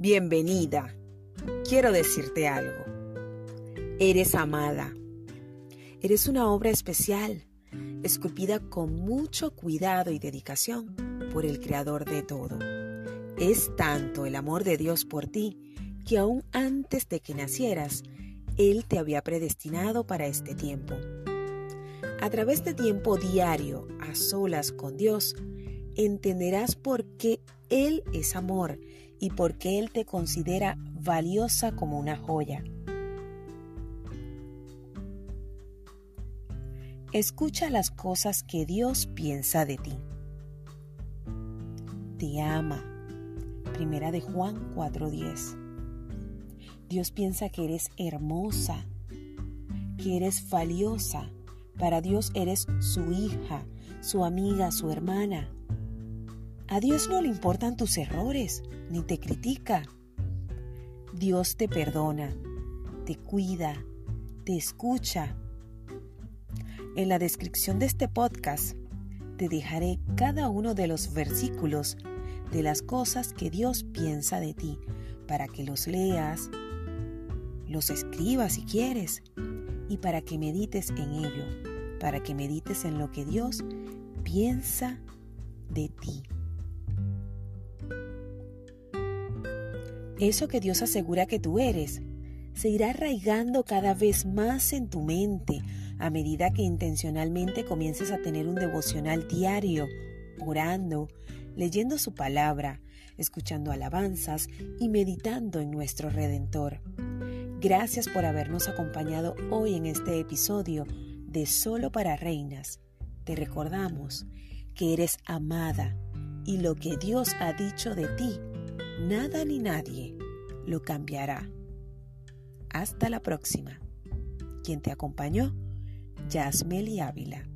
Bienvenida. Quiero decirte algo. Eres amada. Eres una obra especial, esculpida con mucho cuidado y dedicación por el Creador de todo. Es tanto el amor de Dios por ti que aún antes de que nacieras, Él te había predestinado para este tiempo. A través de tiempo diario, a solas con Dios, entenderás por qué Él es amor y porque Él te considera valiosa como una joya. Escucha las cosas que Dios piensa de ti. Te ama. Primera de Juan 4:10. Dios piensa que eres hermosa, que eres valiosa. Para Dios eres su hija, su amiga, su hermana. A Dios no le importan tus errores, ni te critica. Dios te perdona, te cuida, te escucha. En la descripción de este podcast te dejaré cada uno de los versículos de las cosas que Dios piensa de ti para que los leas, los escribas si quieres y para que medites en ello, para que medites en lo que Dios piensa de ti. Eso que Dios asegura que tú eres se irá arraigando cada vez más en tu mente a medida que intencionalmente comiences a tener un devocional diario, orando, leyendo su palabra, escuchando alabanzas y meditando en nuestro Redentor. Gracias por habernos acompañado hoy en este episodio de Solo para Reinas. Te recordamos que eres amada y lo que Dios ha dicho de ti nada ni nadie lo cambiará. Hasta la próxima. Quien te acompañó, Yasmeli Ávila.